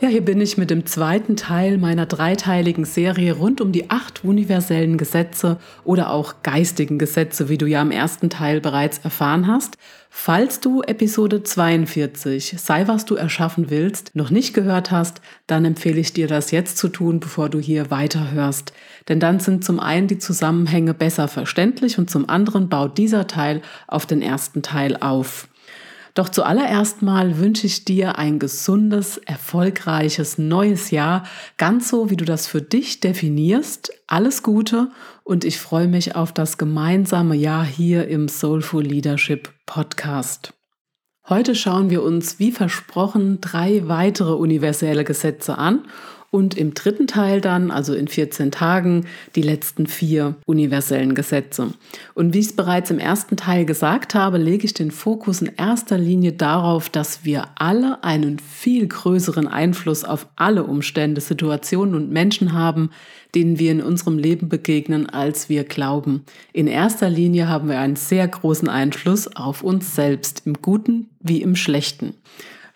Ja, hier bin ich mit dem zweiten Teil meiner dreiteiligen Serie rund um die acht universellen Gesetze oder auch geistigen Gesetze, wie du ja im ersten Teil bereits erfahren hast. Falls du Episode 42, sei was du erschaffen willst, noch nicht gehört hast, dann empfehle ich dir das jetzt zu tun, bevor du hier weiterhörst. Denn dann sind zum einen die Zusammenhänge besser verständlich und zum anderen baut dieser Teil auf den ersten Teil auf. Doch zuallererst mal wünsche ich dir ein gesundes, erfolgreiches neues Jahr, ganz so wie du das für dich definierst. Alles Gute und ich freue mich auf das gemeinsame Jahr hier im Soulful Leadership Podcast. Heute schauen wir uns, wie versprochen, drei weitere universelle Gesetze an und im dritten Teil dann, also in 14 Tagen, die letzten vier universellen Gesetze. Und wie ich es bereits im ersten Teil gesagt habe, lege ich den Fokus in erster Linie darauf, dass wir alle einen viel größeren Einfluss auf alle Umstände, Situationen und Menschen haben, denen wir in unserem Leben begegnen, als wir glauben. In erster Linie haben wir einen sehr großen Einfluss auf uns selbst, im Guten wie im Schlechten.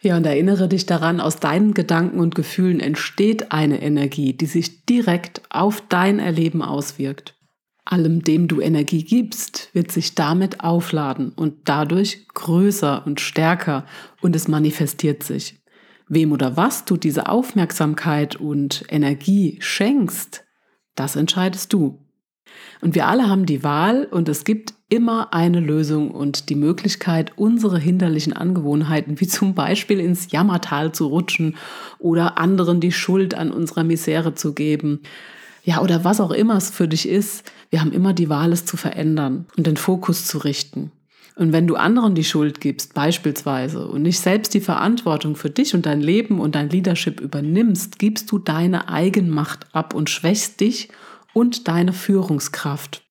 Ja, und erinnere dich daran, aus deinen Gedanken und Gefühlen entsteht eine Energie, die sich direkt auf dein Erleben auswirkt. Allem, dem du Energie gibst, wird sich damit aufladen und dadurch größer und stärker und es manifestiert sich. Wem oder was du diese Aufmerksamkeit und Energie schenkst, das entscheidest du. Und wir alle haben die Wahl und es gibt immer eine Lösung und die Möglichkeit, unsere hinderlichen Angewohnheiten, wie zum Beispiel ins Jammertal zu rutschen oder anderen die Schuld an unserer Misere zu geben, ja, oder was auch immer es für dich ist, wir haben immer die Wahl, es zu verändern und den Fokus zu richten. Und wenn du anderen die Schuld gibst, beispielsweise, und nicht selbst die Verantwortung für dich und dein Leben und dein Leadership übernimmst, gibst du deine Eigenmacht ab und schwächst dich und deine Führungskraft.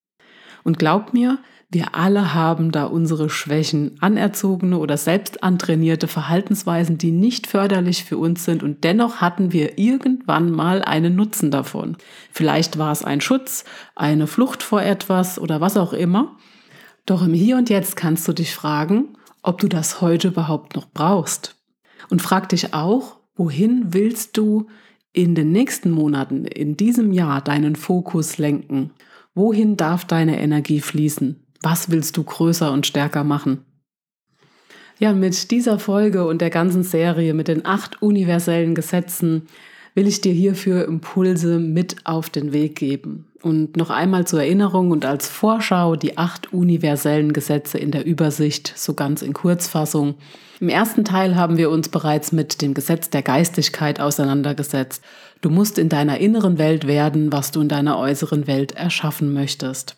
Und glaub mir, wir alle haben da unsere Schwächen, anerzogene oder selbst antrainierte Verhaltensweisen, die nicht förderlich für uns sind und dennoch hatten wir irgendwann mal einen Nutzen davon. Vielleicht war es ein Schutz, eine Flucht vor etwas oder was auch immer. Doch im Hier und Jetzt kannst du dich fragen, ob du das heute überhaupt noch brauchst. Und frag dich auch, wohin willst du in den nächsten Monaten, in diesem Jahr deinen Fokus lenken? Wohin darf deine Energie fließen? Was willst du größer und stärker machen? Ja, mit dieser Folge und der ganzen Serie mit den acht universellen Gesetzen will ich dir hierfür Impulse mit auf den Weg geben. Und noch einmal zur Erinnerung und als Vorschau die acht universellen Gesetze in der Übersicht, so ganz in Kurzfassung. Im ersten Teil haben wir uns bereits mit dem Gesetz der Geistigkeit auseinandergesetzt. Du musst in deiner inneren Welt werden, was du in deiner äußeren Welt erschaffen möchtest.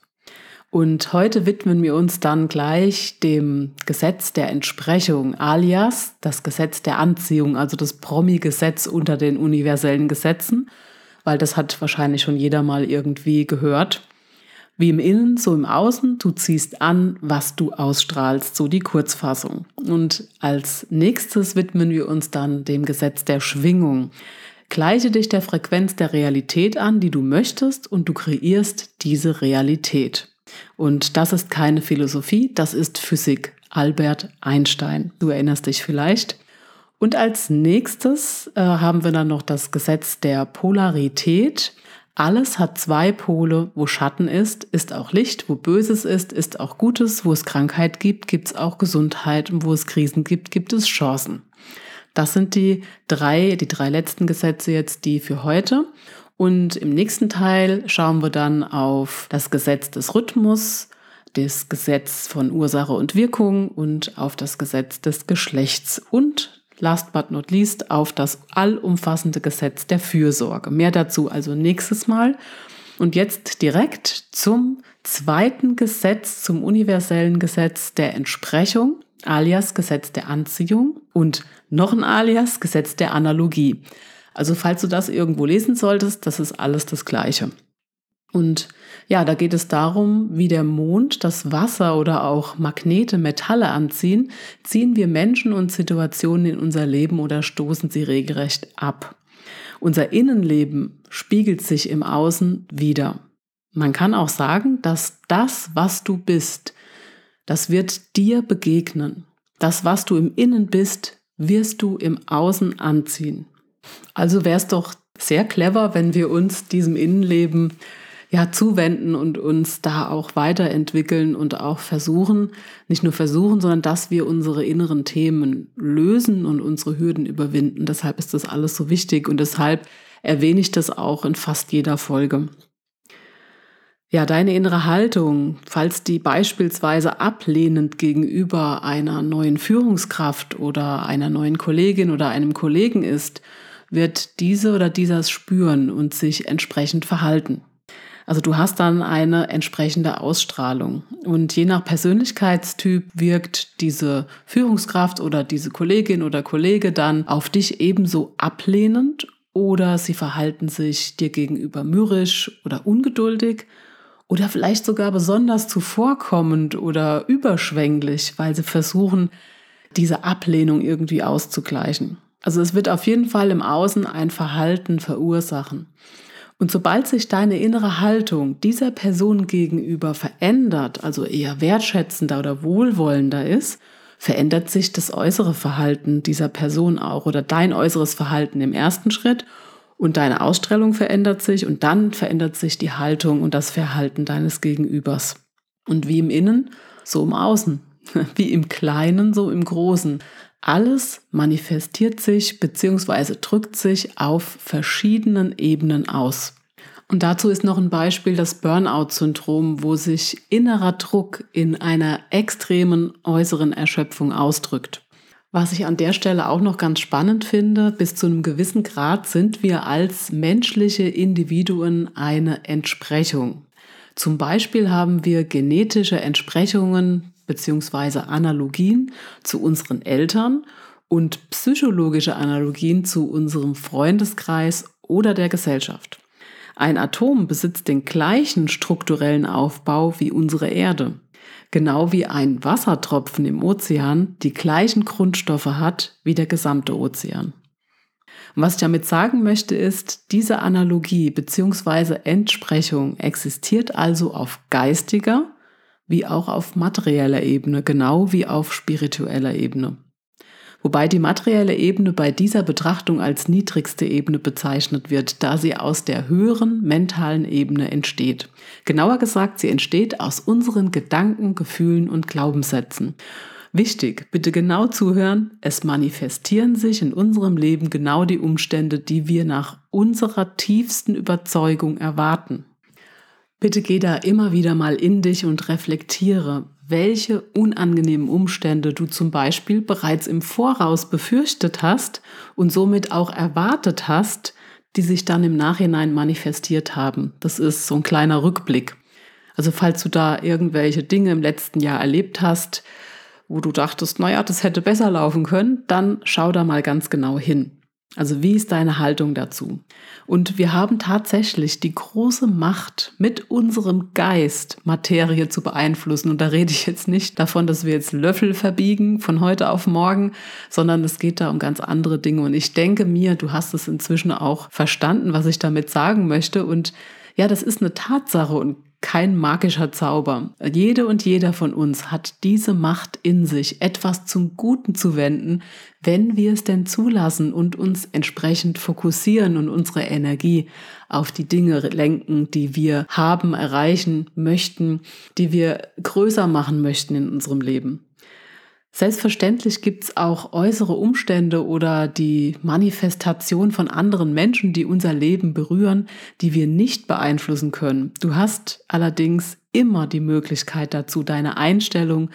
Und heute widmen wir uns dann gleich dem Gesetz der Entsprechung, alias das Gesetz der Anziehung, also das Promi-Gesetz unter den universellen Gesetzen, weil das hat wahrscheinlich schon jeder mal irgendwie gehört. Wie im Innen, so im Außen, du ziehst an, was du ausstrahlst, so die Kurzfassung. Und als nächstes widmen wir uns dann dem Gesetz der Schwingung. Gleiche dich der Frequenz der Realität an, die du möchtest, und du kreierst diese Realität. Und das ist keine Philosophie, das ist Physik. Albert Einstein. Du erinnerst dich vielleicht. Und als nächstes äh, haben wir dann noch das Gesetz der Polarität. Alles hat zwei Pole. Wo Schatten ist, ist auch Licht. Wo Böses ist, ist auch Gutes. Wo es Krankheit gibt, gibt es auch Gesundheit. Und wo es Krisen gibt, gibt es Chancen. Das sind die drei, die drei letzten Gesetze jetzt, die für heute. Und im nächsten Teil schauen wir dann auf das Gesetz des Rhythmus, das Gesetz von Ursache und Wirkung und auf das Gesetz des Geschlechts und last but not least auf das allumfassende Gesetz der Fürsorge. Mehr dazu also nächstes Mal. Und jetzt direkt zum zweiten Gesetz, zum universellen Gesetz der Entsprechung, alias Gesetz der Anziehung und noch ein alias Gesetz der Analogie. Also falls du das irgendwo lesen solltest, das ist alles das Gleiche. Und ja, da geht es darum, wie der Mond das Wasser oder auch Magnete, Metalle anziehen, ziehen wir Menschen und Situationen in unser Leben oder stoßen sie regelrecht ab. Unser Innenleben spiegelt sich im Außen wieder. Man kann auch sagen, dass das, was du bist, das wird dir begegnen. Das, was du im Innen bist, wirst du im Außen anziehen. Also wäre es doch sehr clever, wenn wir uns diesem Innenleben ja, zuwenden und uns da auch weiterentwickeln und auch versuchen, nicht nur versuchen, sondern dass wir unsere inneren Themen lösen und unsere Hürden überwinden. Deshalb ist das alles so wichtig und deshalb erwähne ich das auch in fast jeder Folge. Ja, deine innere Haltung, falls die beispielsweise ablehnend gegenüber einer neuen Führungskraft oder einer neuen Kollegin oder einem Kollegen ist, wird diese oder dieser spüren und sich entsprechend verhalten. Also du hast dann eine entsprechende Ausstrahlung. Und je nach Persönlichkeitstyp wirkt diese Führungskraft oder diese Kollegin oder Kollege dann auf dich ebenso ablehnend oder sie verhalten sich dir gegenüber mürrisch oder ungeduldig oder vielleicht sogar besonders zuvorkommend oder überschwänglich, weil sie versuchen, diese Ablehnung irgendwie auszugleichen. Also es wird auf jeden Fall im Außen ein Verhalten verursachen. Und sobald sich deine innere Haltung dieser Person gegenüber verändert, also eher wertschätzender oder wohlwollender ist, verändert sich das äußere Verhalten dieser Person auch oder dein äußeres Verhalten im ersten Schritt und deine Ausstrahlung verändert sich und dann verändert sich die Haltung und das Verhalten deines Gegenübers. Und wie im Innen, so im Außen. Wie im Kleinen, so im Großen. Alles manifestiert sich bzw. drückt sich auf verschiedenen Ebenen aus. Und dazu ist noch ein Beispiel das Burnout-Syndrom, wo sich innerer Druck in einer extremen äußeren Erschöpfung ausdrückt. Was ich an der Stelle auch noch ganz spannend finde, bis zu einem gewissen Grad sind wir als menschliche Individuen eine Entsprechung. Zum Beispiel haben wir genetische Entsprechungen beziehungsweise Analogien zu unseren Eltern und psychologische Analogien zu unserem Freundeskreis oder der Gesellschaft. Ein Atom besitzt den gleichen strukturellen Aufbau wie unsere Erde, genau wie ein Wassertropfen im Ozean die gleichen Grundstoffe hat wie der gesamte Ozean. Was ich damit sagen möchte, ist, diese Analogie bzw. Entsprechung existiert also auf geistiger, wie auch auf materieller Ebene, genau wie auf spiritueller Ebene. Wobei die materielle Ebene bei dieser Betrachtung als niedrigste Ebene bezeichnet wird, da sie aus der höheren mentalen Ebene entsteht. Genauer gesagt, sie entsteht aus unseren Gedanken, Gefühlen und Glaubenssätzen. Wichtig, bitte genau zuhören, es manifestieren sich in unserem Leben genau die Umstände, die wir nach unserer tiefsten Überzeugung erwarten. Bitte geh da immer wieder mal in dich und reflektiere, welche unangenehmen Umstände du zum Beispiel bereits im Voraus befürchtet hast und somit auch erwartet hast, die sich dann im Nachhinein manifestiert haben. Das ist so ein kleiner Rückblick. Also falls du da irgendwelche Dinge im letzten Jahr erlebt hast, wo du dachtest, naja, das hätte besser laufen können, dann schau da mal ganz genau hin. Also wie ist deine Haltung dazu? Und wir haben tatsächlich die große Macht, mit unserem Geist Materie zu beeinflussen. Und da rede ich jetzt nicht davon, dass wir jetzt Löffel verbiegen von heute auf morgen, sondern es geht da um ganz andere Dinge. Und ich denke mir, du hast es inzwischen auch verstanden, was ich damit sagen möchte. Und ja, das ist eine Tatsache und kein magischer Zauber. Jede und jeder von uns hat diese Macht in sich, etwas zum Guten zu wenden, wenn wir es denn zulassen und uns entsprechend fokussieren und unsere Energie auf die Dinge lenken, die wir haben, erreichen möchten, die wir größer machen möchten in unserem Leben. Selbstverständlich gibt es auch äußere Umstände oder die Manifestation von anderen Menschen, die unser Leben berühren, die wir nicht beeinflussen können. Du hast allerdings immer die Möglichkeit dazu, deine Einstellung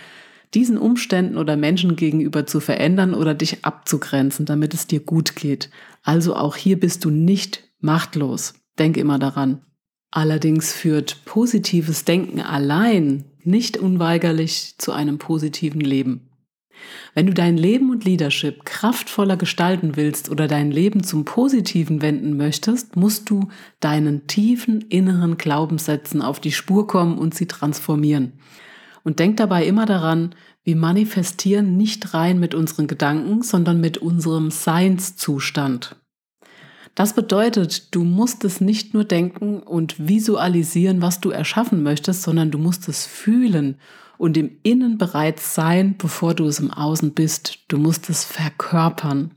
diesen Umständen oder Menschen gegenüber zu verändern oder dich abzugrenzen, damit es dir gut geht. Also auch hier bist du nicht machtlos. Denk immer daran. Allerdings führt positives Denken allein nicht unweigerlich zu einem positiven Leben. Wenn du dein Leben und Leadership kraftvoller gestalten willst oder dein Leben zum Positiven wenden möchtest, musst du deinen tiefen inneren Glaubenssätzen auf die Spur kommen und sie transformieren. Und denk dabei immer daran, wir manifestieren nicht rein mit unseren Gedanken, sondern mit unserem Seinszustand. Das bedeutet, du musst es nicht nur denken und visualisieren, was du erschaffen möchtest, sondern du musst es fühlen und im Innen bereits sein, bevor du es im Außen bist. Du musst es verkörpern.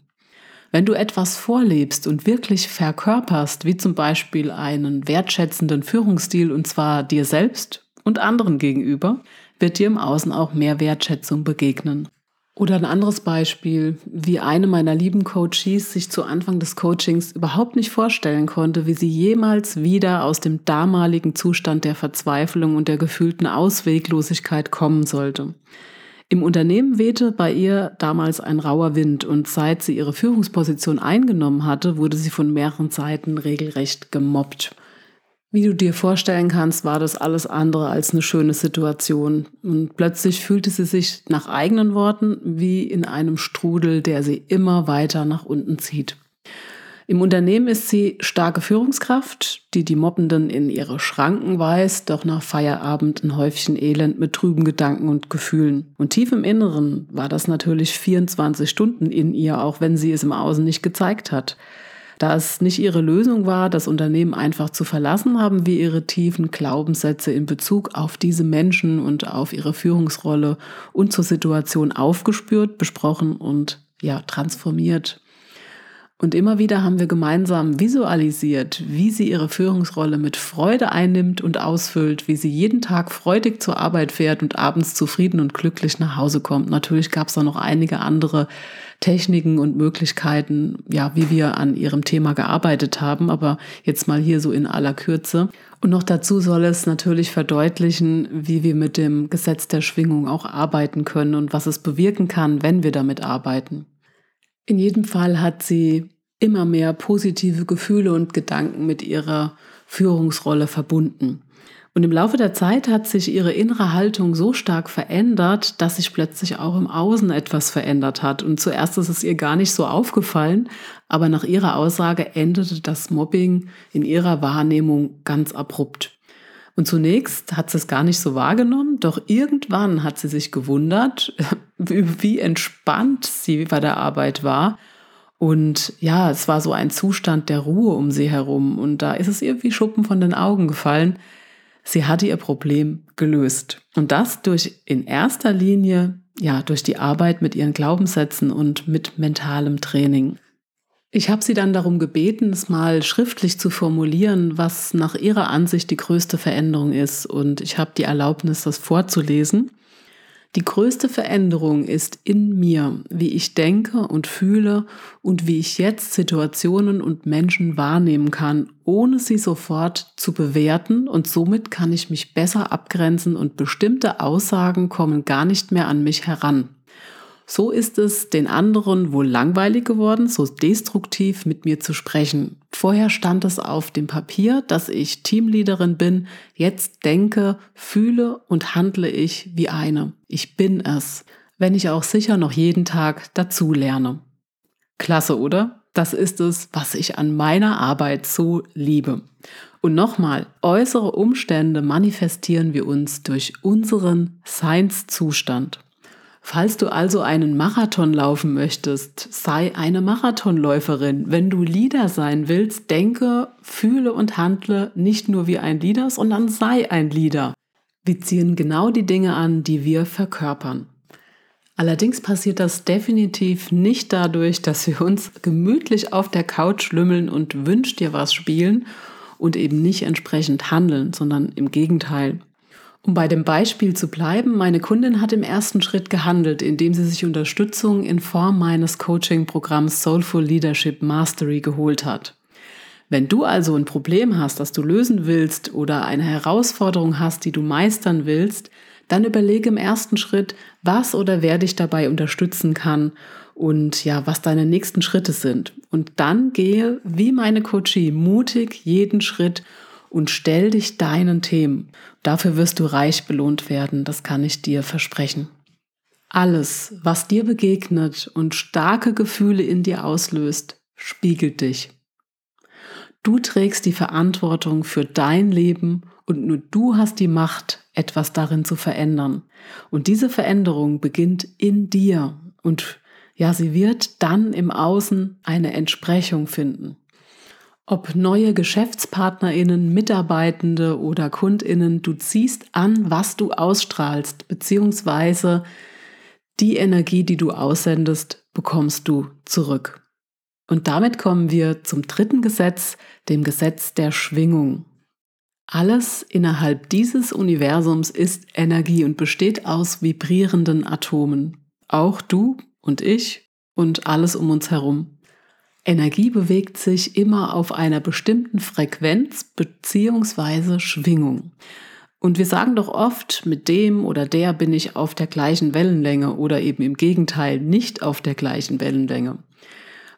Wenn du etwas vorlebst und wirklich verkörperst, wie zum Beispiel einen wertschätzenden Führungsstil, und zwar dir selbst und anderen gegenüber, wird dir im Außen auch mehr Wertschätzung begegnen. Oder ein anderes Beispiel, wie eine meiner lieben Coaches sich zu Anfang des Coachings überhaupt nicht vorstellen konnte, wie sie jemals wieder aus dem damaligen Zustand der Verzweiflung und der gefühlten Ausweglosigkeit kommen sollte. Im Unternehmen wehte bei ihr damals ein rauer Wind und seit sie ihre Führungsposition eingenommen hatte, wurde sie von mehreren Seiten regelrecht gemobbt. Wie du dir vorstellen kannst, war das alles andere als eine schöne Situation. Und plötzlich fühlte sie sich nach eigenen Worten wie in einem Strudel, der sie immer weiter nach unten zieht. Im Unternehmen ist sie starke Führungskraft, die die Mobbenden in ihre Schranken weist, doch nach Feierabend ein Häufchen Elend mit trüben Gedanken und Gefühlen. Und tief im Inneren war das natürlich 24 Stunden in ihr, auch wenn sie es im Außen nicht gezeigt hat. Da es nicht ihre Lösung war, das Unternehmen einfach zu verlassen, haben wir ihre tiefen Glaubenssätze in Bezug auf diese Menschen und auf ihre Führungsrolle und zur Situation aufgespürt, besprochen und ja, transformiert. Und immer wieder haben wir gemeinsam visualisiert, wie sie ihre Führungsrolle mit Freude einnimmt und ausfüllt, wie sie jeden Tag freudig zur Arbeit fährt und abends zufrieden und glücklich nach Hause kommt. Natürlich gab es da noch einige andere Techniken und Möglichkeiten, ja, wie wir an ihrem Thema gearbeitet haben, aber jetzt mal hier so in aller Kürze. Und noch dazu soll es natürlich verdeutlichen, wie wir mit dem Gesetz der Schwingung auch arbeiten können und was es bewirken kann, wenn wir damit arbeiten. In jedem Fall hat sie immer mehr positive Gefühle und Gedanken mit ihrer Führungsrolle verbunden. Und im Laufe der Zeit hat sich ihre innere Haltung so stark verändert, dass sich plötzlich auch im Außen etwas verändert hat. Und zuerst ist es ihr gar nicht so aufgefallen, aber nach ihrer Aussage endete das Mobbing in ihrer Wahrnehmung ganz abrupt. Und zunächst hat sie es gar nicht so wahrgenommen, doch irgendwann hat sie sich gewundert, wie entspannt sie bei der Arbeit war. Und ja, es war so ein Zustand der Ruhe um sie herum. Und da ist es ihr wie Schuppen von den Augen gefallen. Sie hatte ihr Problem gelöst. Und das durch in erster Linie, ja, durch die Arbeit mit ihren Glaubenssätzen und mit mentalem Training. Ich habe sie dann darum gebeten, es mal schriftlich zu formulieren, was nach ihrer Ansicht die größte Veränderung ist. Und ich habe die Erlaubnis, das vorzulesen. Die größte Veränderung ist in mir, wie ich denke und fühle und wie ich jetzt Situationen und Menschen wahrnehmen kann, ohne sie sofort zu bewerten und somit kann ich mich besser abgrenzen und bestimmte Aussagen kommen gar nicht mehr an mich heran. So ist es den anderen wohl langweilig geworden, so destruktiv mit mir zu sprechen. Vorher stand es auf dem Papier, dass ich Teamleaderin bin. Jetzt denke, fühle und handle ich wie eine. Ich bin es, wenn ich auch sicher noch jeden Tag dazu lerne. Klasse, oder? Das ist es, was ich an meiner Arbeit so liebe. Und nochmal, äußere Umstände manifestieren wir uns durch unseren Seinszustand. Falls du also einen Marathon laufen möchtest, sei eine Marathonläuferin. Wenn du Leader sein willst, denke, fühle und handle nicht nur wie ein Leader, sondern sei ein Leader. Wir ziehen genau die Dinge an, die wir verkörpern. Allerdings passiert das definitiv nicht dadurch, dass wir uns gemütlich auf der Couch lümmeln und wünscht dir was spielen und eben nicht entsprechend handeln, sondern im Gegenteil. Um bei dem Beispiel zu bleiben, meine Kundin hat im ersten Schritt gehandelt, indem sie sich Unterstützung in Form meines Coaching-Programms Soulful Leadership Mastery geholt hat. Wenn du also ein Problem hast, das du lösen willst oder eine Herausforderung hast, die du meistern willst, dann überlege im ersten Schritt, was oder wer dich dabei unterstützen kann und ja, was deine nächsten Schritte sind. Und dann gehe wie meine Coachie mutig jeden Schritt und stell dich deinen Themen. Dafür wirst du reich belohnt werden, das kann ich dir versprechen. Alles, was dir begegnet und starke Gefühle in dir auslöst, spiegelt dich. Du trägst die Verantwortung für dein Leben und nur du hast die Macht, etwas darin zu verändern. Und diese Veränderung beginnt in dir und ja, sie wird dann im Außen eine Entsprechung finden. Ob neue Geschäftspartnerinnen, Mitarbeitende oder Kundinnen, du ziehst an, was du ausstrahlst, beziehungsweise die Energie, die du aussendest, bekommst du zurück. Und damit kommen wir zum dritten Gesetz, dem Gesetz der Schwingung. Alles innerhalb dieses Universums ist Energie und besteht aus vibrierenden Atomen. Auch du und ich und alles um uns herum. Energie bewegt sich immer auf einer bestimmten Frequenz bzw. Schwingung. Und wir sagen doch oft, mit dem oder der bin ich auf der gleichen Wellenlänge oder eben im Gegenteil nicht auf der gleichen Wellenlänge.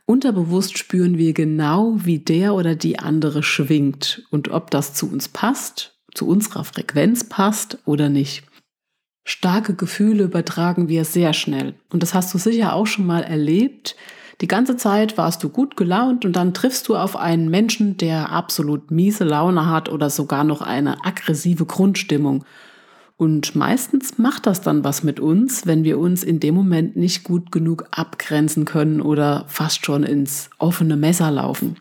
Unterbewusst spüren wir genau, wie der oder die andere schwingt und ob das zu uns passt, zu unserer Frequenz passt oder nicht. Starke Gefühle übertragen wir sehr schnell. Und das hast du sicher auch schon mal erlebt, die ganze Zeit warst du gut gelaunt und dann triffst du auf einen Menschen, der absolut miese Laune hat oder sogar noch eine aggressive Grundstimmung. Und meistens macht das dann was mit uns, wenn wir uns in dem Moment nicht gut genug abgrenzen können oder fast schon ins offene Messer laufen.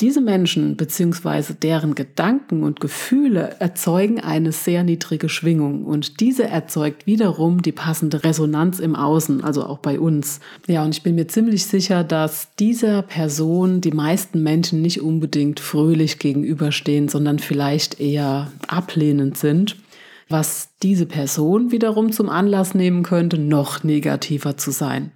Diese Menschen bzw. deren Gedanken und Gefühle erzeugen eine sehr niedrige Schwingung und diese erzeugt wiederum die passende Resonanz im Außen, also auch bei uns. Ja, und ich bin mir ziemlich sicher, dass dieser Person die meisten Menschen nicht unbedingt fröhlich gegenüberstehen, sondern vielleicht eher ablehnend sind, was diese Person wiederum zum Anlass nehmen könnte, noch negativer zu sein.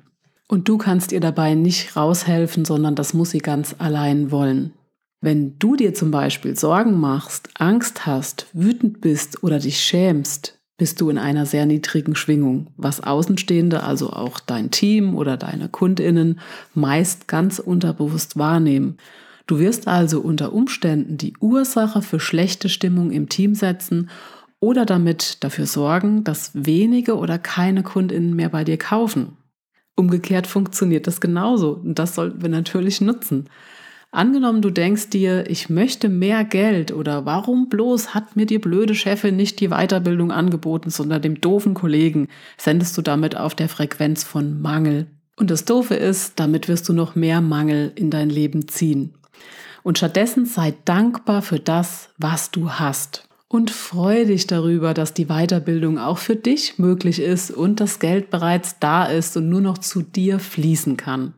Und du kannst ihr dabei nicht raushelfen, sondern das muss sie ganz allein wollen. Wenn du dir zum Beispiel Sorgen machst, Angst hast, wütend bist oder dich schämst, bist du in einer sehr niedrigen Schwingung, was Außenstehende, also auch dein Team oder deine Kundinnen, meist ganz unterbewusst wahrnehmen. Du wirst also unter Umständen die Ursache für schlechte Stimmung im Team setzen oder damit dafür sorgen, dass wenige oder keine Kundinnen mehr bei dir kaufen. Umgekehrt funktioniert das genauso und das sollten wir natürlich nutzen. Angenommen, du denkst dir, ich möchte mehr Geld oder warum bloß hat mir die blöde Chefin nicht die Weiterbildung angeboten, sondern dem doofen Kollegen, sendest du damit auf der Frequenz von Mangel. Und das Doofe ist, damit wirst du noch mehr Mangel in dein Leben ziehen. Und stattdessen sei dankbar für das, was du hast. Und freue dich darüber, dass die Weiterbildung auch für dich möglich ist und das Geld bereits da ist und nur noch zu dir fließen kann.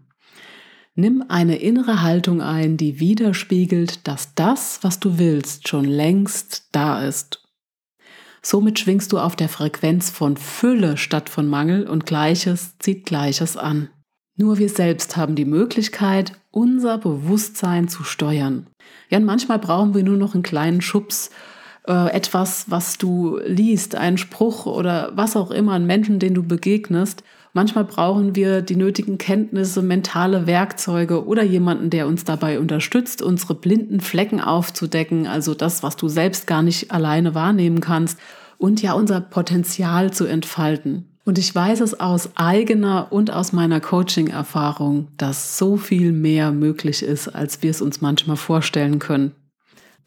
Nimm eine innere Haltung ein, die widerspiegelt, dass das, was du willst, schon längst da ist. Somit schwingst du auf der Frequenz von Fülle statt von Mangel und Gleiches zieht Gleiches an. Nur wir selbst haben die Möglichkeit, unser Bewusstsein zu steuern. Ja, und manchmal brauchen wir nur noch einen kleinen Schubs, äh, etwas, was du liest, einen Spruch oder was auch immer, einen Menschen, den du begegnest. Manchmal brauchen wir die nötigen Kenntnisse, mentale Werkzeuge oder jemanden, der uns dabei unterstützt, unsere blinden Flecken aufzudecken, also das, was du selbst gar nicht alleine wahrnehmen kannst und ja unser Potenzial zu entfalten. Und ich weiß es aus eigener und aus meiner Coaching-Erfahrung, dass so viel mehr möglich ist, als wir es uns manchmal vorstellen können.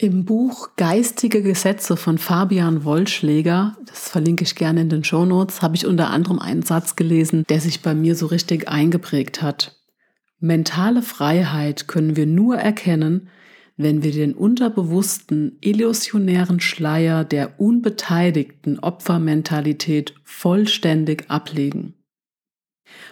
Im Buch Geistige Gesetze von Fabian Wollschläger, das verlinke ich gerne in den Show Notes, habe ich unter anderem einen Satz gelesen, der sich bei mir so richtig eingeprägt hat. Mentale Freiheit können wir nur erkennen, wenn wir den unterbewussten, illusionären Schleier der unbeteiligten Opfermentalität vollständig ablegen.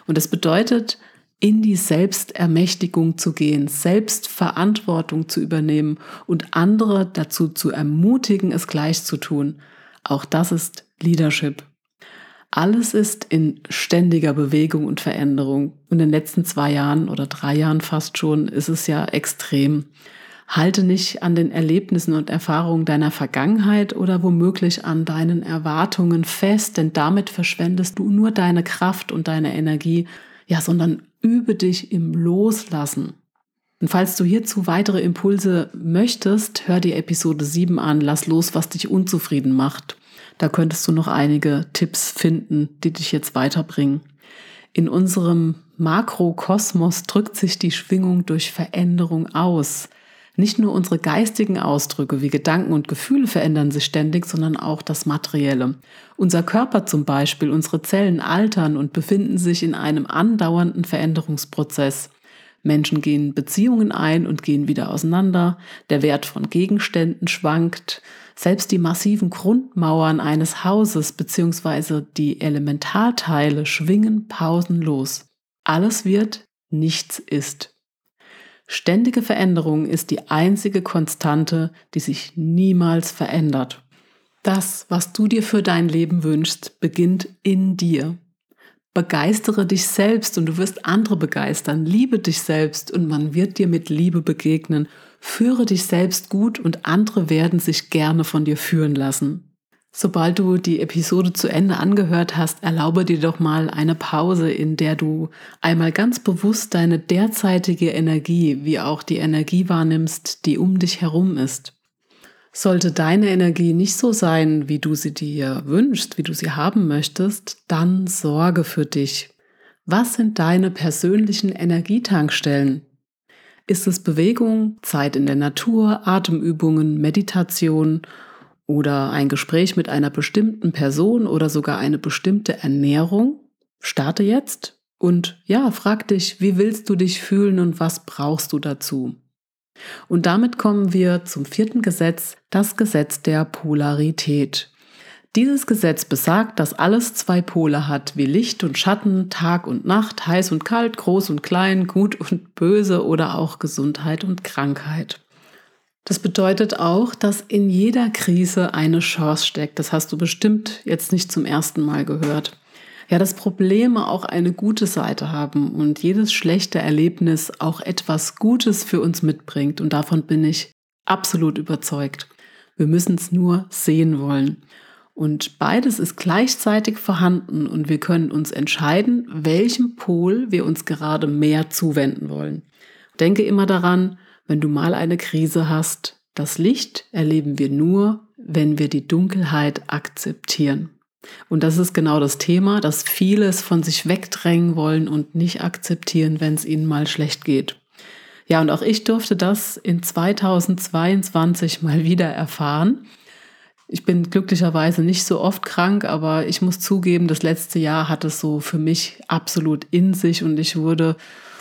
Und das bedeutet, in die Selbstermächtigung zu gehen, Selbstverantwortung zu übernehmen und andere dazu zu ermutigen, es gleich zu tun. Auch das ist Leadership. Alles ist in ständiger Bewegung und Veränderung. Und in den letzten zwei Jahren oder drei Jahren fast schon ist es ja extrem. Halte nicht an den Erlebnissen und Erfahrungen deiner Vergangenheit oder womöglich an deinen Erwartungen fest, denn damit verschwendest du nur deine Kraft und deine Energie, ja, sondern übe dich im Loslassen. Und falls du hierzu weitere Impulse möchtest, hör die Episode 7 an, lass los, was dich unzufrieden macht. Da könntest du noch einige Tipps finden, die dich jetzt weiterbringen. In unserem Makrokosmos drückt sich die Schwingung durch Veränderung aus. Nicht nur unsere geistigen Ausdrücke wie Gedanken und Gefühle verändern sich ständig, sondern auch das Materielle. Unser Körper zum Beispiel, unsere Zellen altern und befinden sich in einem andauernden Veränderungsprozess. Menschen gehen Beziehungen ein und gehen wieder auseinander, der Wert von Gegenständen schwankt, selbst die massiven Grundmauern eines Hauses bzw. die Elementarteile schwingen pausenlos. Alles wird, nichts ist. Ständige Veränderung ist die einzige Konstante, die sich niemals verändert. Das, was du dir für dein Leben wünschst, beginnt in dir. Begeistere dich selbst und du wirst andere begeistern. Liebe dich selbst und man wird dir mit Liebe begegnen. Führe dich selbst gut und andere werden sich gerne von dir führen lassen. Sobald du die Episode zu Ende angehört hast, erlaube dir doch mal eine Pause, in der du einmal ganz bewusst deine derzeitige Energie, wie auch die Energie wahrnimmst, die um dich herum ist. Sollte deine Energie nicht so sein, wie du sie dir wünschst, wie du sie haben möchtest, dann sorge für dich. Was sind deine persönlichen Energietankstellen? Ist es Bewegung, Zeit in der Natur, Atemübungen, Meditation oder ein Gespräch mit einer bestimmten Person oder sogar eine bestimmte Ernährung, starte jetzt und ja, frag dich, wie willst du dich fühlen und was brauchst du dazu? Und damit kommen wir zum vierten Gesetz, das Gesetz der Polarität. Dieses Gesetz besagt, dass alles zwei Pole hat, wie Licht und Schatten, Tag und Nacht, heiß und kalt, groß und klein, gut und böse oder auch Gesundheit und Krankheit. Das bedeutet auch, dass in jeder Krise eine Chance steckt. Das hast du bestimmt jetzt nicht zum ersten Mal gehört. Ja, dass Probleme auch eine gute Seite haben und jedes schlechte Erlebnis auch etwas Gutes für uns mitbringt. Und davon bin ich absolut überzeugt. Wir müssen es nur sehen wollen. Und beides ist gleichzeitig vorhanden und wir können uns entscheiden, welchem Pol wir uns gerade mehr zuwenden wollen. Denke immer daran, wenn du mal eine Krise hast. Das Licht erleben wir nur, wenn wir die Dunkelheit akzeptieren. Und das ist genau das Thema, dass viele es von sich wegdrängen wollen und nicht akzeptieren, wenn es ihnen mal schlecht geht. Ja, und auch ich durfte das in 2022 mal wieder erfahren. Ich bin glücklicherweise nicht so oft krank, aber ich muss zugeben, das letzte Jahr hat es so für mich absolut in sich und ich wurde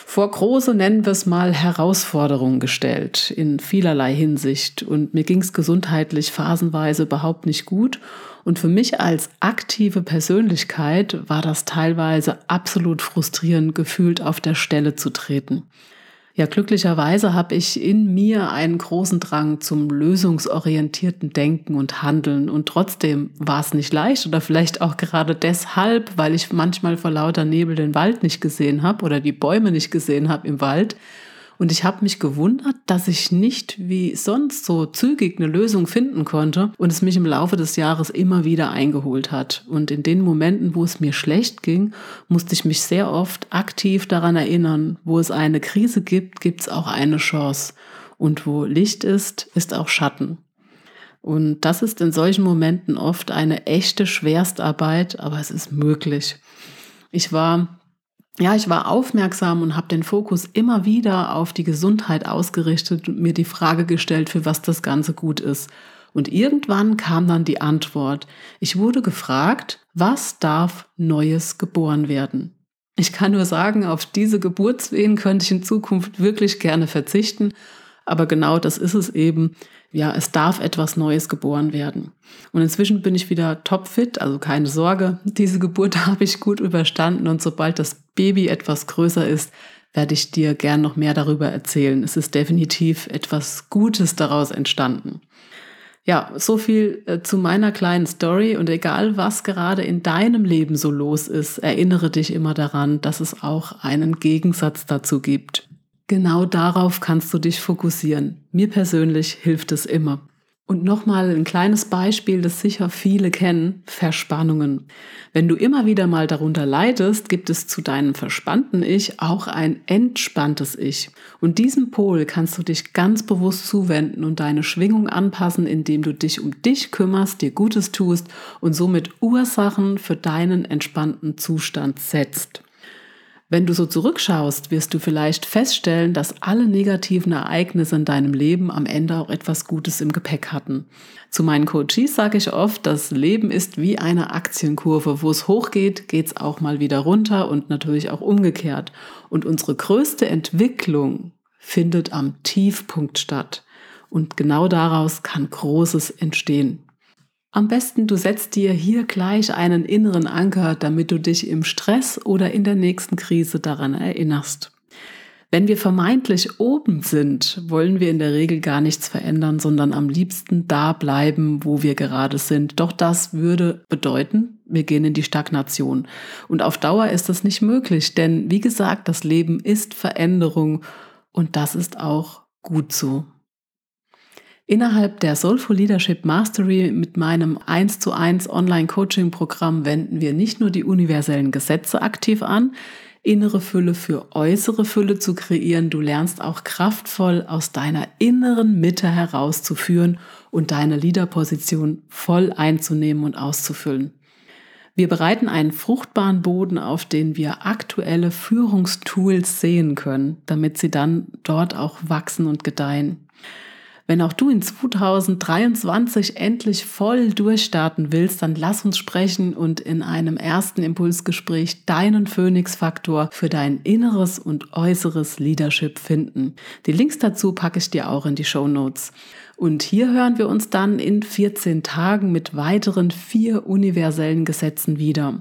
vor große, nennen wir es mal, Herausforderungen gestellt in vielerlei Hinsicht. Und mir ging es gesundheitlich phasenweise überhaupt nicht gut. Und für mich als aktive Persönlichkeit war das teilweise absolut frustrierend gefühlt, auf der Stelle zu treten. Ja, glücklicherweise habe ich in mir einen großen Drang zum lösungsorientierten Denken und Handeln. Und trotzdem war es nicht leicht oder vielleicht auch gerade deshalb, weil ich manchmal vor lauter Nebel den Wald nicht gesehen habe oder die Bäume nicht gesehen habe im Wald, und ich habe mich gewundert, dass ich nicht wie sonst so zügig eine Lösung finden konnte und es mich im Laufe des Jahres immer wieder eingeholt hat. Und in den Momenten, wo es mir schlecht ging, musste ich mich sehr oft aktiv daran erinnern, wo es eine Krise gibt, gibt es auch eine Chance. Und wo Licht ist, ist auch Schatten. Und das ist in solchen Momenten oft eine echte Schwerstarbeit, aber es ist möglich. Ich war ja, ich war aufmerksam und habe den Fokus immer wieder auf die Gesundheit ausgerichtet und mir die Frage gestellt, für was das Ganze gut ist. Und irgendwann kam dann die Antwort. Ich wurde gefragt, was darf Neues geboren werden? Ich kann nur sagen, auf diese Geburtswehen könnte ich in Zukunft wirklich gerne verzichten. Aber genau das ist es eben ja, es darf etwas Neues geboren werden. Und inzwischen bin ich wieder topfit, also keine Sorge, diese Geburt habe ich gut überstanden und sobald das Baby etwas größer ist, werde ich dir gern noch mehr darüber erzählen. Es ist definitiv etwas Gutes daraus entstanden. Ja, so viel äh, zu meiner kleinen Story und egal was gerade in deinem Leben so los ist, erinnere dich immer daran, dass es auch einen Gegensatz dazu gibt. Genau darauf kannst du dich fokussieren. Mir persönlich hilft es immer. Und nochmal ein kleines Beispiel, das sicher viele kennen, Verspannungen. Wenn du immer wieder mal darunter leidest, gibt es zu deinem verspannten Ich auch ein entspanntes Ich. Und diesem Pol kannst du dich ganz bewusst zuwenden und deine Schwingung anpassen, indem du dich um dich kümmerst, dir Gutes tust und somit Ursachen für deinen entspannten Zustand setzt. Wenn du so zurückschaust, wirst du vielleicht feststellen, dass alle negativen Ereignisse in deinem Leben am Ende auch etwas Gutes im Gepäck hatten. Zu meinen Coaches sage ich oft, das Leben ist wie eine Aktienkurve. Wo es hochgeht, geht es auch mal wieder runter und natürlich auch umgekehrt. Und unsere größte Entwicklung findet am Tiefpunkt statt. Und genau daraus kann Großes entstehen. Am besten du setzt dir hier gleich einen inneren Anker, damit du dich im Stress oder in der nächsten Krise daran erinnerst. Wenn wir vermeintlich oben sind, wollen wir in der Regel gar nichts verändern, sondern am liebsten da bleiben, wo wir gerade sind. Doch das würde bedeuten, wir gehen in die Stagnation. Und auf Dauer ist das nicht möglich, denn wie gesagt, das Leben ist Veränderung und das ist auch gut so. Innerhalb der Soulful Leadership Mastery mit meinem 1 zu 1 Online-Coaching-Programm wenden wir nicht nur die universellen Gesetze aktiv an, innere Fülle für äußere Fülle zu kreieren, du lernst auch kraftvoll aus deiner inneren Mitte herauszuführen und deine Leaderposition voll einzunehmen und auszufüllen. Wir bereiten einen fruchtbaren Boden, auf den wir aktuelle Führungstools sehen können, damit sie dann dort auch wachsen und gedeihen. Wenn auch du in 2023 endlich voll durchstarten willst, dann lass uns sprechen und in einem ersten Impulsgespräch deinen Phoenix-Faktor für dein inneres und äußeres Leadership finden. Die Links dazu packe ich dir auch in die Show Notes. Und hier hören wir uns dann in 14 Tagen mit weiteren vier universellen Gesetzen wieder.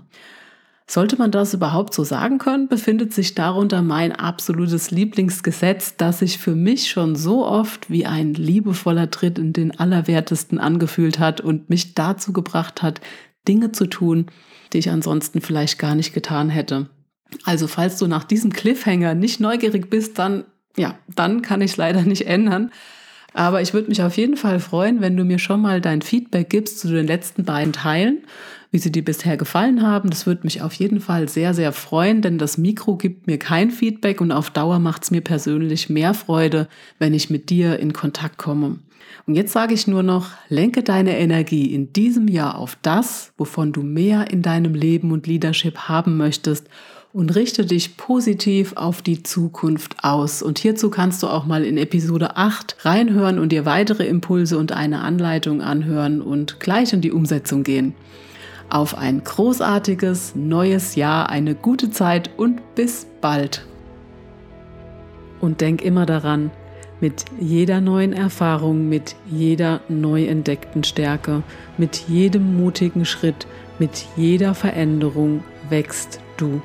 Sollte man das überhaupt so sagen können, befindet sich darunter mein absolutes Lieblingsgesetz, das sich für mich schon so oft wie ein liebevoller Tritt in den Allerwertesten angefühlt hat und mich dazu gebracht hat, Dinge zu tun, die ich ansonsten vielleicht gar nicht getan hätte. Also falls du nach diesem Cliffhanger nicht neugierig bist, dann ja, dann kann ich leider nicht ändern. Aber ich würde mich auf jeden Fall freuen, wenn du mir schon mal dein Feedback gibst zu den letzten beiden Teilen wie sie dir bisher gefallen haben. Das würde mich auf jeden Fall sehr, sehr freuen, denn das Mikro gibt mir kein Feedback und auf Dauer macht es mir persönlich mehr Freude, wenn ich mit dir in Kontakt komme. Und jetzt sage ich nur noch, lenke deine Energie in diesem Jahr auf das, wovon du mehr in deinem Leben und Leadership haben möchtest und richte dich positiv auf die Zukunft aus. Und hierzu kannst du auch mal in Episode 8 reinhören und dir weitere Impulse und eine Anleitung anhören und gleich in die Umsetzung gehen auf ein großartiges neues Jahr, eine gute Zeit und bis bald. Und denk immer daran, mit jeder neuen Erfahrung, mit jeder neu entdeckten Stärke, mit jedem mutigen Schritt, mit jeder Veränderung wächst du.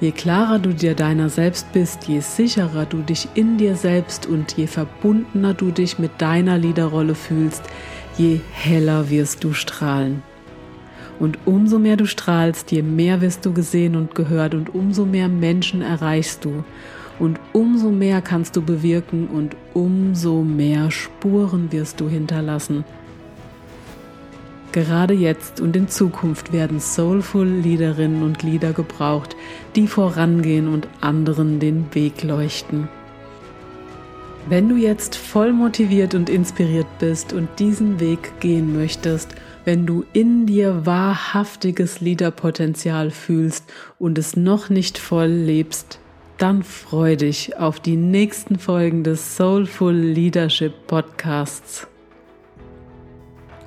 Je klarer du dir deiner selbst bist, je sicherer du dich in dir selbst und je verbundener du dich mit deiner Liederrolle fühlst, je heller wirst du strahlen. Und umso mehr du strahlst, je mehr wirst du gesehen und gehört und umso mehr Menschen erreichst du. Und umso mehr kannst du bewirken und umso mehr Spuren wirst du hinterlassen. Gerade jetzt und in Zukunft werden soulful Liederinnen und Lieder gebraucht, die vorangehen und anderen den Weg leuchten. Wenn du jetzt voll motiviert und inspiriert bist und diesen Weg gehen möchtest, wenn du in dir wahrhaftiges Liederpotenzial fühlst und es noch nicht voll lebst, dann freu dich auf die nächsten Folgen des Soulful Leadership Podcasts.